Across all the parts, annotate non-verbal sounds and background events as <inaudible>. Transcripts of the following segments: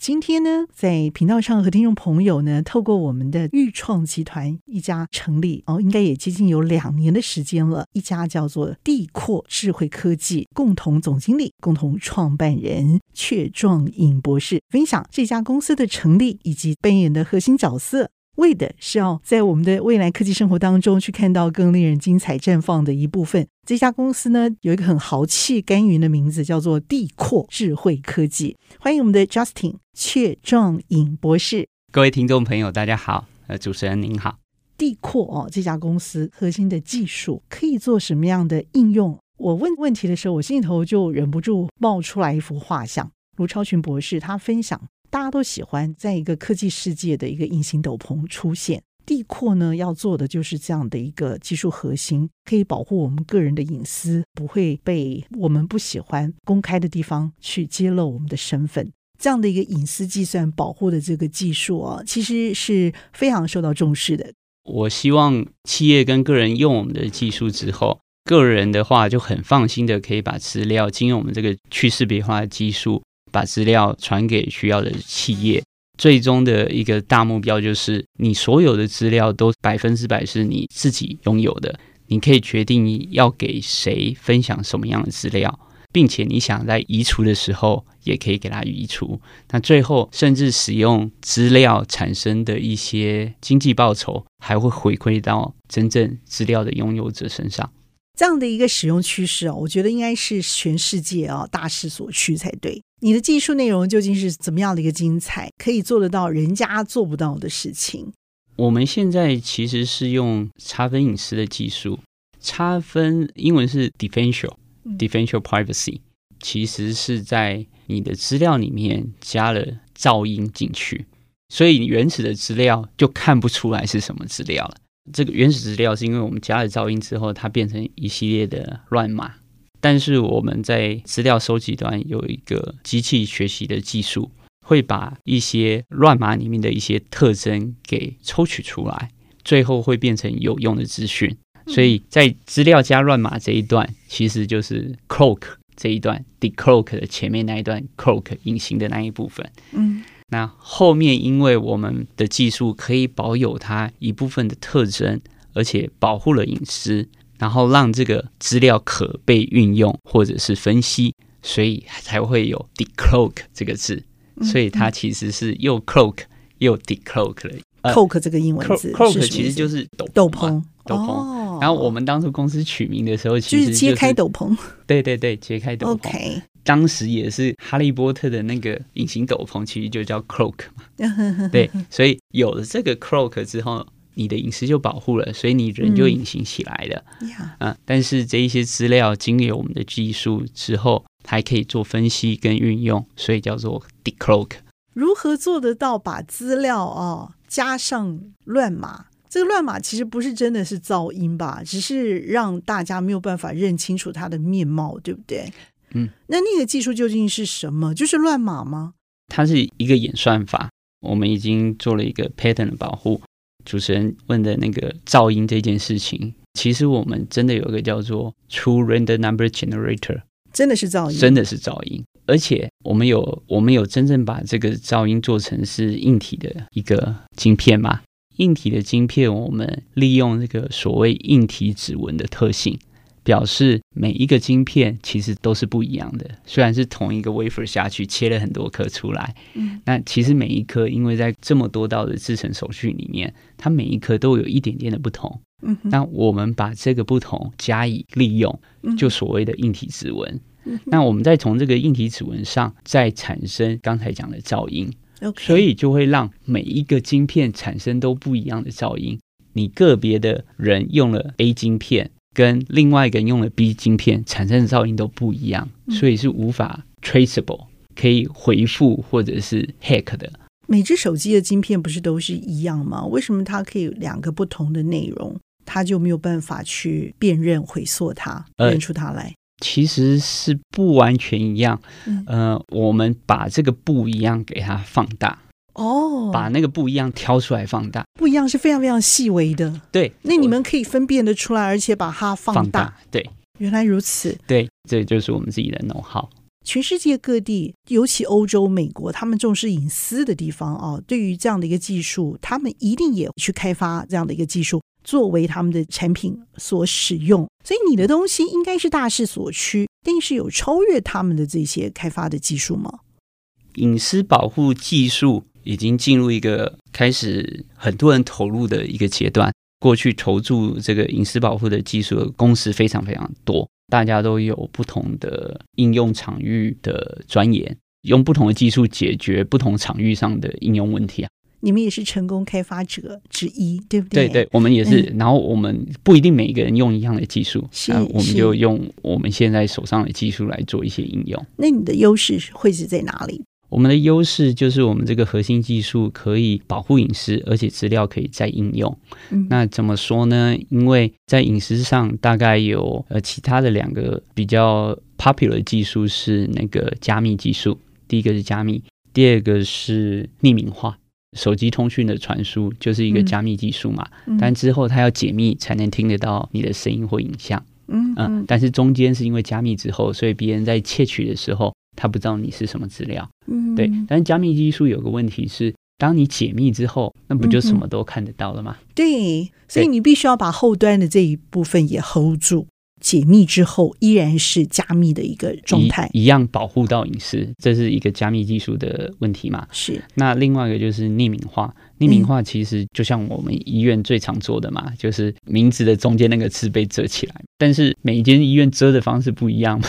今天呢，在频道上和听众朋友呢，透过我们的豫创集团一家成立哦，应该也接近有两年的时间了。一家叫做地阔智慧科技共同总经理、共同创办人阙壮颖博士分享这家公司的成立以及扮演的核心角色。为的是要在我们的未来科技生活当中去看到更令人精彩绽放的一部分。这家公司呢，有一个很豪气干云的名字，叫做地阔智慧科技。欢迎我们的 Justin 阙壮颖博士。各位听众朋友，大家好。呃，主持人您好。地阔哦，这家公司核心的技术可以做什么样的应用？我问问题的时候，我心里头就忍不住冒出来一幅画像。卢超群博士他分享。大家都喜欢在一个科技世界的一个隐形斗篷出现。地阔呢，要做的就是这样的一个技术核心，可以保护我们个人的隐私，不会被我们不喜欢公开的地方去揭露我们的身份。这样的一个隐私计算保护的这个技术啊，其实是非常受到重视的。我希望企业跟个人用我们的技术之后，个人的话就很放心的可以把资料经由我们这个去识别化的技术。把资料传给需要的企业，最终的一个大目标就是，你所有的资料都百分之百是你自己拥有的，你可以决定要给谁分享什么样的资料，并且你想在移除的时候也可以给他移除。那最后，甚至使用资料产生的一些经济报酬，还会回馈到真正资料的拥有者身上。这样的一个使用趋势啊，我觉得应该是全世界啊大势所趋才对。你的技术内容究竟是怎么样的一个精彩，可以做得到人家做不到的事情？我们现在其实是用差分隐私的技术，差分英文是 differential differential privacy，其实是在你的资料里面加了噪音进去，所以原始的资料就看不出来是什么资料了。这个原始资料是因为我们加了噪音之后，它变成一系列的乱码。但是我们在资料收集端有一个机器学习的技术，会把一些乱码里面的一些特征给抽取出来，最后会变成有用的资讯。所以在资料加乱码这一段，其实就是 cloak 这一段，decloak 的前面那一段 cloak 隐形的那一部分。嗯。那后面，因为我们的技术可以保有它一部分的特征，而且保护了隐私，然后让这个资料可被运用或者是分析，所以才会有 decloak 这个字。所以它其实是又 cloak 又 decloak 的。cloak 这个英文字，cloak 其实就是斗斗篷。斗篷。哦、然后我们当初公司取名的时候，其实就是、就是揭开斗篷。<laughs> 对对对，揭开斗篷。当时也是哈利波特的那个隐形斗篷，其实就叫 cloak 嘛。<laughs> 对，所以有了这个 cloak 之后，你的隐私就保护了，所以你人就隐形起来了。嗯，嗯，但是这一些资料经由我们的技术之后，还可以做分析跟运用，所以叫做 decloak。如何做得到把资料啊、哦、加上乱码？这个乱码其实不是真的是噪音吧，只是让大家没有办法认清楚它的面貌，对不对？嗯，那那个技术究竟是什么？就是乱码吗？它是一个演算法，我们已经做了一个 pattern 的保护。主持人问的那个噪音这件事情，其实我们真的有一个叫做 True Random Number Generator，真的是噪音，真的是噪音。而且我们有我们有真正把这个噪音做成是硬体的一个晶片嘛？硬体的晶片，我们利用这个所谓硬体指纹的特性。表示每一个晶片其实都是不一样的，虽然是同一个 wafer 下去切了很多颗出来，嗯，那其实每一颗因为在这么多道的制程手续里面，它每一颗都有一点点的不同，嗯，那我们把这个不同加以利用，就所谓的硬体指纹，嗯，那我们再从这个硬体指纹上再产生刚才讲的噪音，OK，所以就会让每一个晶片产生都不一样的噪音。你个别的人用了 A 晶片。跟另外一个人用的 B 晶片产生的噪音都不一样，所以是无法 traceable 可以回复或者是 hack 的。每只手机的晶片不是都是一样吗？为什么它可以两个不同的内容，它就没有办法去辨认、回溯它，认出它来？其实是不完全一样。嗯、呃，我们把这个不一样给它放大。哦，把那个不一样挑出来放大，不一样是非常非常细微的。对，那你们可以分辨得出来，而且把它放大。对，原来如此。对，这就是我们自己的 know-how。全世界各地，尤其欧洲、美国，他们重视隐私的地方啊，对于这样的一个技术，他们一定也去开发这样的一个技术，作为他们的产品所使用。所以你的东西应该是大势所趋，但是有超越他们的这些开发的技术吗？隐私保护技术。已经进入一个开始很多人投入的一个阶段。过去投注这个隐私保护的技术的公司非常非常多，大家都有不同的应用场域的钻研，用不同的技术解决不同场域上的应用问题啊。你们也是成功开发者之一，对不对？对对，我们也是。嗯、然后我们不一定每一个人用一样的技术，是，我们就用我们现在手上的技术来做一些应用。那你的优势会是在哪里？我们的优势就是我们这个核心技术可以保护隐私，而且资料可以再应用。嗯、那怎么说呢？因为在隐私上，大概有呃其他的两个比较 popular 技术是那个加密技术。第一个是加密，第二个是匿名化。手机通讯的传输就是一个加密技术嘛，嗯、但之后它要解密才能听得到你的声音或影像。嗯但是中间是因为加密之后，所以别人在窃取的时候。他不知道你是什么资料，嗯，对。但是加密技术有个问题是，当你解密之后，那不就什么都看得到了吗？嗯、对，所以你必须要把后端的这一部分也 hold 住。解密之后依然是加密的一个状态，一,一样保护到隐私，这是一个加密技术的问题嘛？是。那另外一个就是匿名化，匿名化其实就像我们医院最常做的嘛，嗯、就是名字的中间那个字被遮起来，但是每一间医院遮的方式不一样嘛，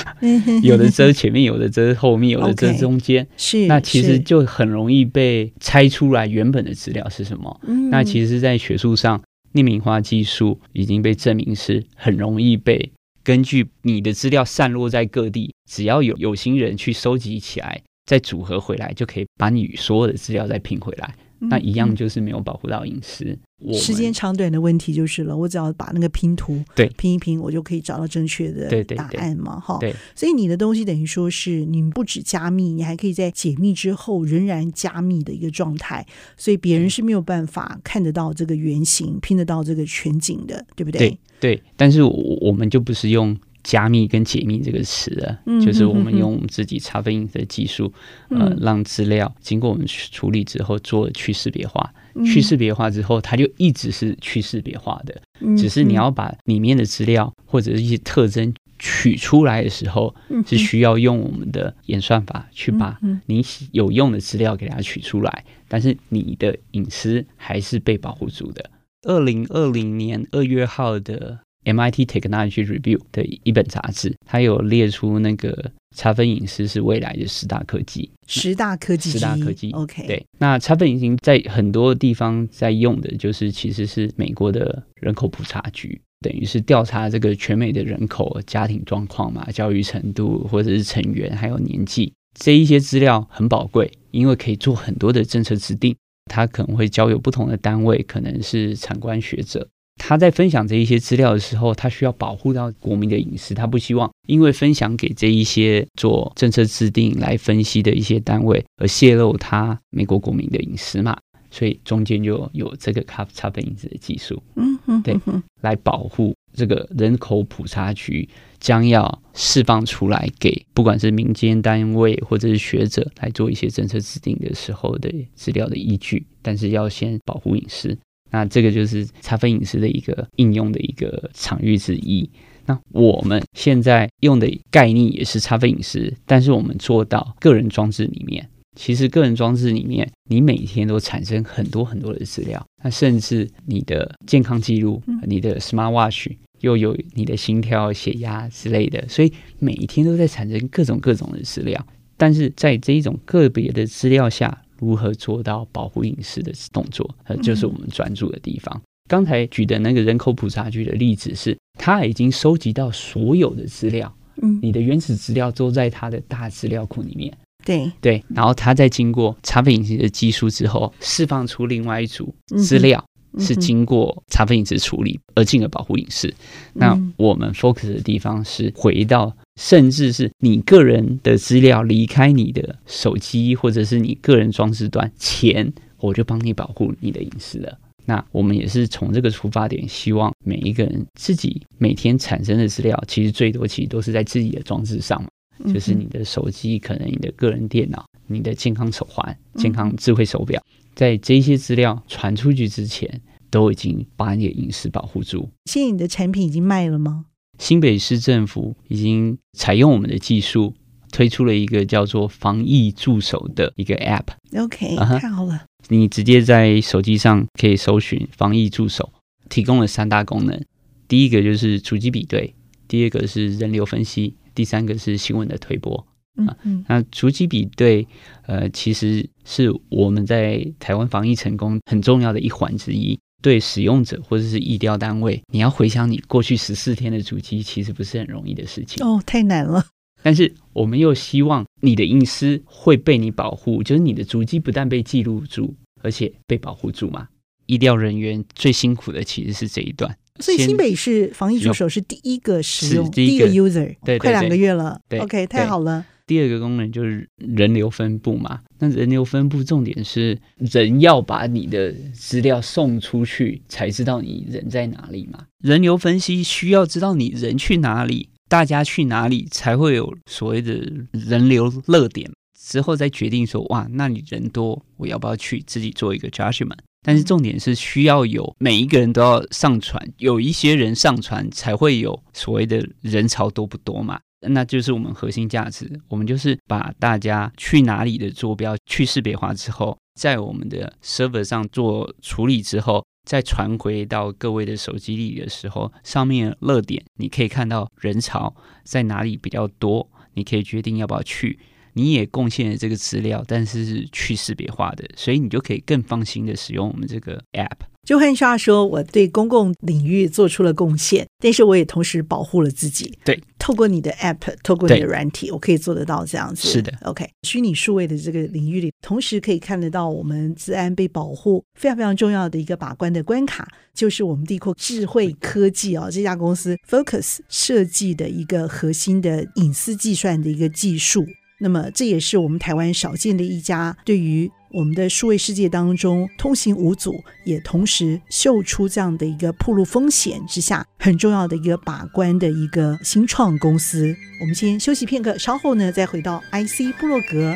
有的遮前面，有的遮后面，有的遮 <laughs> 中间，是。那其实就很容易被猜出来原本的资料是什么。嗯。那其实，在学术上，匿名化技术已经被证明是很容易被。根据你的资料散落在各地，只要有有心人去收集起来，再组合回来，就可以把你所有的资料再拼回来。那一样就是没有保护到隐私。时间长短的问题就是了。我只要把那个拼图对拼一拼，我就可以找到正确的答案嘛。哈，所以你的东西等于说是你不止加密，你还可以在解密之后仍然加密的一个状态。所以别人是没有办法看得到这个原型，拼得到这个全景的，对不对？对对。但是我我们就不是用。加密跟解密这个词就是我们用我们自己查分隐私的技术，嗯、呃，让资料经过我们处理之后做去识别化，嗯、去识别化之后，它就一直是去识别化的。嗯、只是你要把里面的资料或者是一些特征取出来的时候，嗯、是需要用我们的演算法去把你有用的资料给它取出来，但是你的隐私还是被保护住的。二零二零年二月号的。MIT Technology Review 的一本杂志，它有列出那个差分隐私是未来的十大科技，十大科技，十大科技。OK，对，那差分隐私在很多地方在用的，就是其实是美国的人口普查局，等于是调查这个全美的人口、家庭状况嘛，教育程度或者是成员还有年纪，这一些资料很宝贵，因为可以做很多的政策制定。它可能会交由不同的单位，可能是产官学者。他在分享这一些资料的时候，他需要保护到国民的隐私，他不希望因为分享给这一些做政策制定来分析的一些单位而泄露他美国国民的隐私嘛，所以中间就有这个查分隐私的技术，嗯嗯，对，来保护这个人口普查局将要释放出来给不管是民间单位或者是学者来做一些政策制定的时候的资料的依据，但是要先保护隐私。那这个就是查分隐私的一个应用的一个场域之一。那我们现在用的概念也是查分隐私，但是我们做到个人装置里面。其实个人装置里面，你每天都产生很多很多的资料，那甚至你的健康记录、你的 Smart Watch 又有你的心跳、血压之类的，所以每一天都在产生各种各种的资料。但是在这一种个别的资料下，如何做到保护隐私的动作，呃，就是我们专注的地方。刚才举的那个人口普查局的例子是，他已经收集到所有的资料，嗯，你的原始资料都在他的大资料库里面，对。对，然后他在经过茶粉饮食的技术之后，释放出另外一组资料，嗯、是经过茶分饮食处理而进而保护隐私。嗯、那我们 focus 的地方是回到，甚至是你个人的资料离开你的手机或者是你个人装置端前，我就帮你保护你的隐私了。那我们也是从这个出发点，希望每一个人自己每天产生的资料，其实最多其实都是在自己的装置上嘛，就是你的手机，可能你的个人电脑、你的健康手环、健康智慧手表，在这些资料传出去之前，都已经把你的隐私保护住。现在你的产品已经卖了吗？新北市政府已经采用我们的技术，推出了一个叫做“防疫助手”的一个 App。OK，太好了。你直接在手机上可以搜寻“防疫助手”，提供了三大功能。第一个就是足迹比对，第二个是人流分析，第三个是新闻的推播。嗯嗯，那逐级比对，呃，其实是我们在台湾防疫成功很重要的一环之一。对使用者或者是疫调单位，你要回想你过去十四天的足迹，其实不是很容易的事情。哦，太难了。但是我们又希望你的隐私会被你保护，就是你的足迹不但被记录住，而且被保护住嘛。医疗人员最辛苦的其实是这一段。所以新北市防疫助手是第一个使用，第一个 user，对，快两个月了。对，OK，太好了。第二个功能就是人流分布嘛。那人流分布重点是人要把你的资料送出去，才知道你人在哪里嘛。人流分析需要知道你人去哪里。大家去哪里才会有所谓的人流热点？之后再决定说，哇，那你人多，我要不要去？自己做一个 judgment。但是重点是需要有每一个人都要上传，有一些人上传才会有所谓的人潮多不多嘛？那就是我们核心价值。我们就是把大家去哪里的坐标去识别化之后，在我们的 server 上做处理之后。再传回到各位的手机里的时候，上面热点你可以看到人潮在哪里比较多，你可以决定要不要去。你也贡献了这个资料，但是是去识别化的，所以你就可以更放心的使用我们这个 app。就换句话说，我对公共领域做出了贡献，但是我也同时保护了自己。对，透过你的 App，透过你的软体，我可以做得到这样子。是的，OK。虚拟数位的这个领域里，同时可以看得到我们治安被保护非常非常重要的一个把关的关卡，就是我们地阔智慧科技啊、哦、这家公司 Focus 设计的一个核心的隐私计算的一个技术。那么这也是我们台湾少见的一家对于。我们的数位世界当中，通行无阻，也同时秀出这样的一个铺路风险之下很重要的一个把关的一个新创公司。我们先休息片刻，稍后呢再回到 IC 布洛格。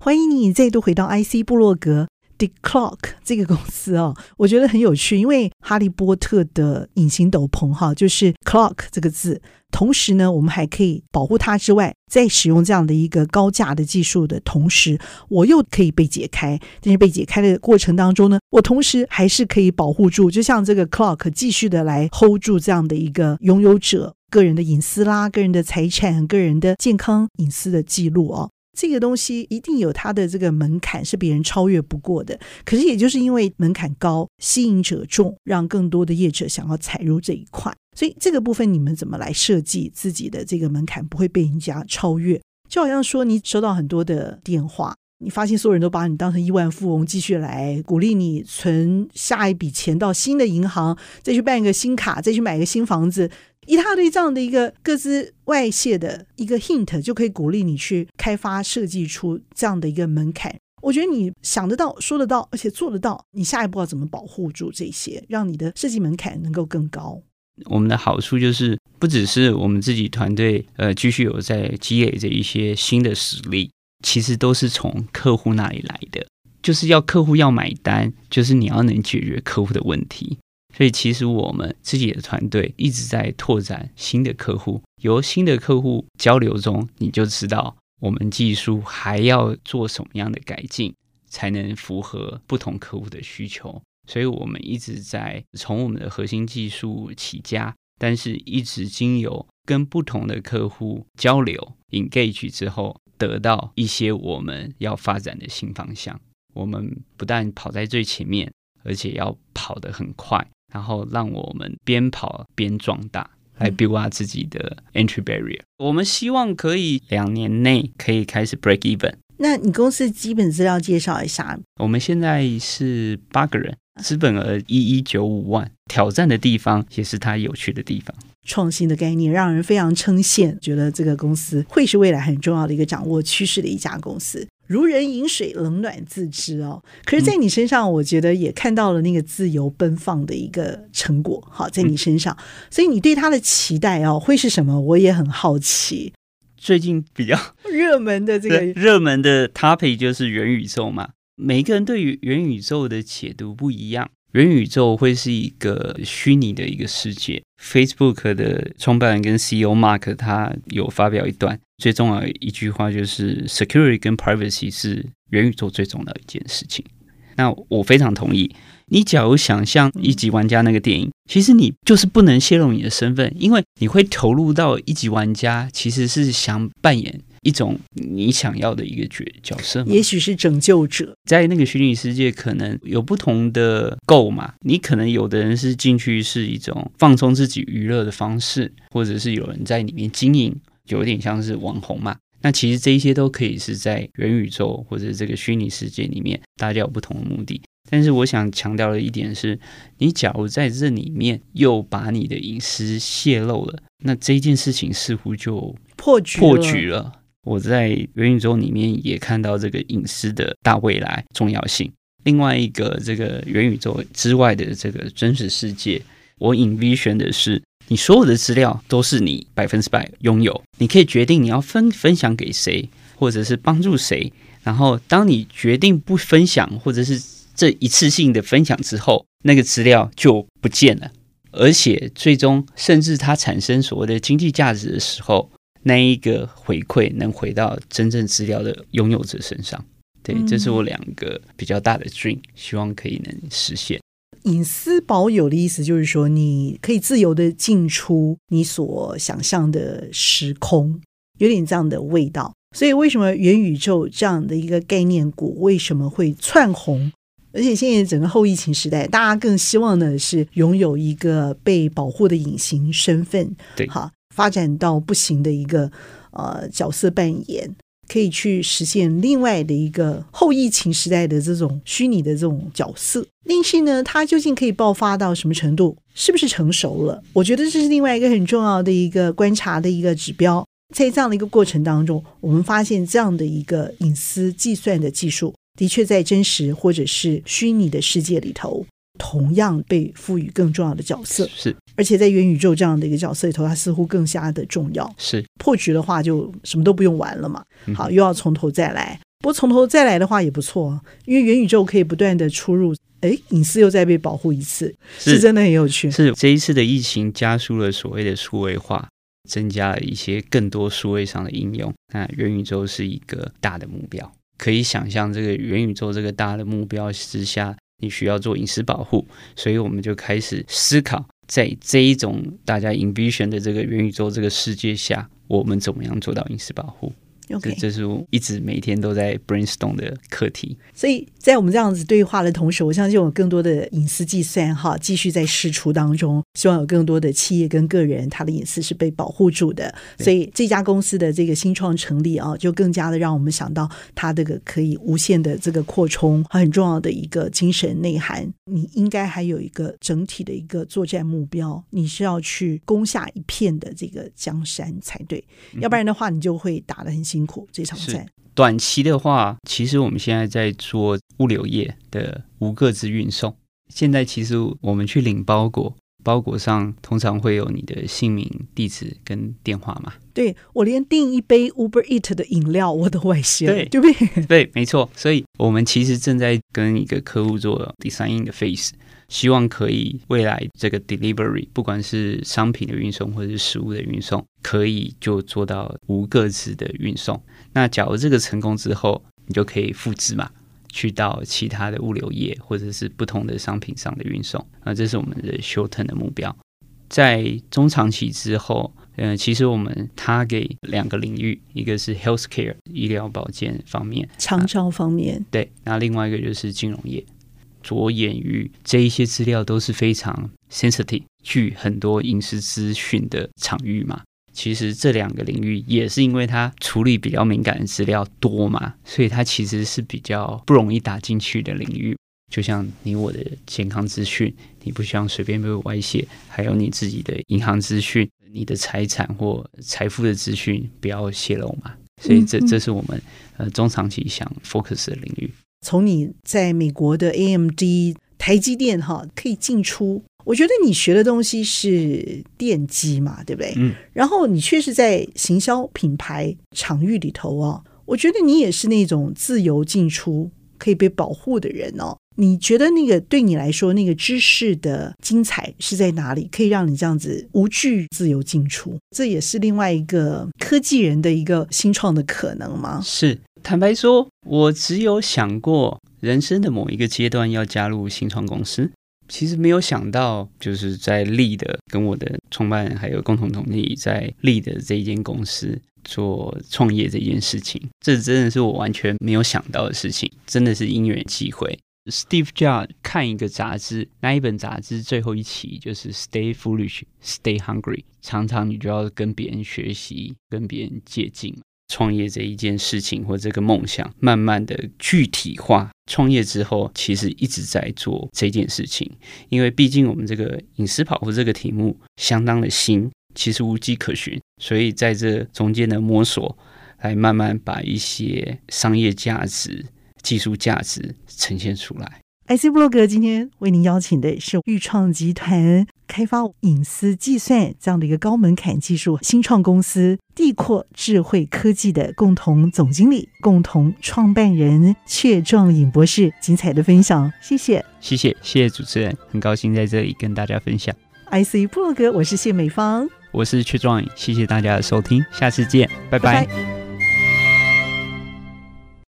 欢迎你再度回到 IC 布洛格。The Clock 这个公司哦，我觉得很有趣，因为哈利波特的隐形斗篷哈，就是 Clock 这个字。同时呢，我们还可以保护它之外，在使用这样的一个高价的技术的同时，我又可以被解开。但是被解开的过程当中呢，我同时还是可以保护住，就像这个 clock 继续的来 hold 住这样的一个拥有者个人的隐私啦、个人的财产、个人的健康隐私的记录哦。这个东西一定有它的这个门槛，是别人超越不过的。可是也就是因为门槛高，吸引者众，让更多的业者想要踩入这一块。所以这个部分你们怎么来设计自己的这个门槛，不会被人家超越？就好像说你收到很多的电话，你发现所有人都把你当成亿万富翁，继续来鼓励你存下一笔钱到新的银行，再去办一个新卡，再去买一个新房子。一大堆这样的一个各自外泄的一个 hint，就可以鼓励你去开发设计出这样的一个门槛。我觉得你想得到、说得到，而且做得到，你下一步要怎么保护住这些，让你的设计门槛能够更高？我们的好处就是，不只是我们自己团队呃继续有在积累着一些新的实力，其实都是从客户那里来的，就是要客户要买单，就是你要能解决客户的问题。所以，其实我们自己的团队一直在拓展新的客户，由新的客户交流中，你就知道我们技术还要做什么样的改进，才能符合不同客户的需求。所以我们一直在从我们的核心技术起家，但是一直经由跟不同的客户交流、engage 之后，得到一些我们要发展的新方向。我们不但跑在最前面，而且要跑得很快。然后让我们边跑边壮大，来 build up 自己的 entry barrier。我们希望可以两年内可以开始 break even。那你公司基本资料介绍一下。我们现在是八个人，资本额一一九五万。挑战的地方也是它有趣的地方。创新的概念让人非常称羡，觉得这个公司会是未来很重要的一个掌握趋势的一家公司。如人饮水，冷暖自知哦。可是，在你身上，我觉得也看到了那个自由奔放的一个成果。好，在你身上，所以你对他的期待哦，会是什么？我也很好奇。最近比较 <laughs> 热门的这个热门的 topic 就是元宇宙嘛。每一个人对于元宇宙的解读不一样。元宇宙会是一个虚拟的一个世界。Facebook 的创办人跟 CEO Mark 他有发表一段最重要的一句话，就是 Security 跟 Privacy 是元宇宙最重要的一件事情。那我非常同意。你假如想象一级玩家那个电影，其实你就是不能泄露你的身份，因为你会投入到一级玩家其实是想扮演。一种你想要的一个角角色，也许是拯救者，在那个虚拟世界可能有不同的 goal 嘛。你可能有的人是进去是一种放松自己娱乐的方式，或者是有人在里面经营，有点像是网红嘛。那其实这一些都可以是在元宇宙或者这个虚拟世界里面，大家有不同的目的。但是我想强调的一点是，你假如在这里面又把你的隐私泄露了，那这件事情似乎就破局破局了。我在元宇宙里面也看到这个隐私的大未来重要性。另外一个，这个元宇宙之外的这个真实世界，我 envision 的是，你所有的资料都是你百分之百拥有，你可以决定你要分分享给谁，或者是帮助谁。然后，当你决定不分享，或者是这一次性的分享之后，那个资料就不见了，而且最终甚至它产生所谓的经济价值的时候。那一个回馈能回到真正资料的拥有者身上，对，这是我两个比较大的 dream，希望可以能实现。隐私保有的意思就是说，你可以自由的进出你所想象的时空，有点这样的味道。所以，为什么元宇宙这样的一个概念股为什么会窜红？而且现在整个后疫情时代，大家更希望的是拥有一个被保护的隐形身份，对，好。发展到不行的一个呃角色扮演，可以去实现另外的一个后疫情时代的这种虚拟的这种角色。但是呢，它究竟可以爆发到什么程度？是不是成熟了？我觉得这是另外一个很重要的一个观察的一个指标。在这样的一个过程当中，我们发现这样的一个隐私计算的技术，的确在真实或者是虚拟的世界里头。同样被赋予更重要的角色，是，而且在元宇宙这样的一个角色里头，它似乎更加的重要。是破局的话，就什么都不用玩了嘛。好，又要从头再来。不过从头再来的话也不错，因为元宇宙可以不断的出入，哎，隐私又再被保护一次，是，是真的很有趣。是这一次的疫情加速了所谓的数位化，增加了一些更多数位上的应用。那元宇宙是一个大的目标，可以想象这个元宇宙这个大的目标之下。你需要做隐私保护，所以我们就开始思考，在这一种大家 envision 的这个元宇宙这个世界下，我们怎么样做到隐私保护？Okay. 这是我一直每天都在 brainstorm 的课题。所以在我们这样子对话的同时，我相信有更多的隐私计算哈，继续在释出当中。希望有更多的企业跟个人，他的隐私是被保护住的。所以这家公司的这个新创成立啊，就更加的让我们想到它这个可以无限的这个扩充，很重要的一个精神内涵。你应该还有一个整体的一个作战目标，你是要去攻下一片的这个江山才对，要不然的话，你就会打得很辛苦。这场战短期的话，其实我们现在在做物流业的无各自运送。现在其实我们去领包裹，包裹上通常会有你的姓名、地址跟电话嘛。对，我连订一杯 Uber Eat 的饮料我都外泄，对，对不对？<laughs> 对，没错。所以我们其实正在跟一个客户做 design 的 face，希望可以未来这个 delivery，不管是商品的运送或者是食物的运送，可以就做到无各自的运送。那假如这个成功之后，你就可以复制嘛。去到其他的物流业，或者是不同的商品上的运送，那这是我们的 short term 的目标。在中长期之后，嗯、呃，其实我们 target 两个领域，一个是 healthcare 医疗保健方面，长照方面，啊、对，那另外一个就是金融业。着眼于这一些资料都是非常 sensitive，具很多隐私资讯的场域嘛。其实这两个领域也是因为它处理比较敏感的资料多嘛，所以它其实是比较不容易打进去的领域。就像你我的健康资讯，你不希望随便被外泄，还有你自己的银行资讯、你的财产或财富的资讯不要泄露嘛。所以这这是我们呃中长期想 focus 的领域。从你在美国的 AMD、台积电哈可以进出。我觉得你学的东西是电机嘛，对不对？嗯。然后你确实在行销品牌场域里头啊，我觉得你也是那种自由进出、可以被保护的人哦。你觉得那个对你来说，那个知识的精彩是在哪里？可以让你这样子无惧自由进出？这也是另外一个科技人的一个新创的可能吗？是。坦白说，我只有想过人生的某一个阶段要加入新创公司。其实没有想到，就是在立的跟我的创办人还有共同同理，在立的这一间公司做创业这件事情，这真的是我完全没有想到的事情，真的是因缘际会。Steve Jobs 看一个杂志，那一本杂志最后一期就是 Stay Foolish, Stay Hungry，常常你就要跟别人学习，跟别人借镜。创业这一件事情或这个梦想，慢慢的具体化。创业之后，其实一直在做这件事情，因为毕竟我们这个隐私保护这个题目相当的新，其实无迹可寻，所以在这中间的摸索，来慢慢把一些商业价值、技术价值呈现出来。IC 部落格今天为您邀请的是豫创集团开发隐私计算这样的一个高门槛技术新创公司地阔智慧科技的共同总经理、共同创办人阙壮颖博士，精彩的分享，谢谢，谢谢，谢谢主持人，很高兴在这里跟大家分享 IC 部落格，我是谢美芳，我是阙壮颖，谢谢大家的收听，下次见，拜拜。拜拜。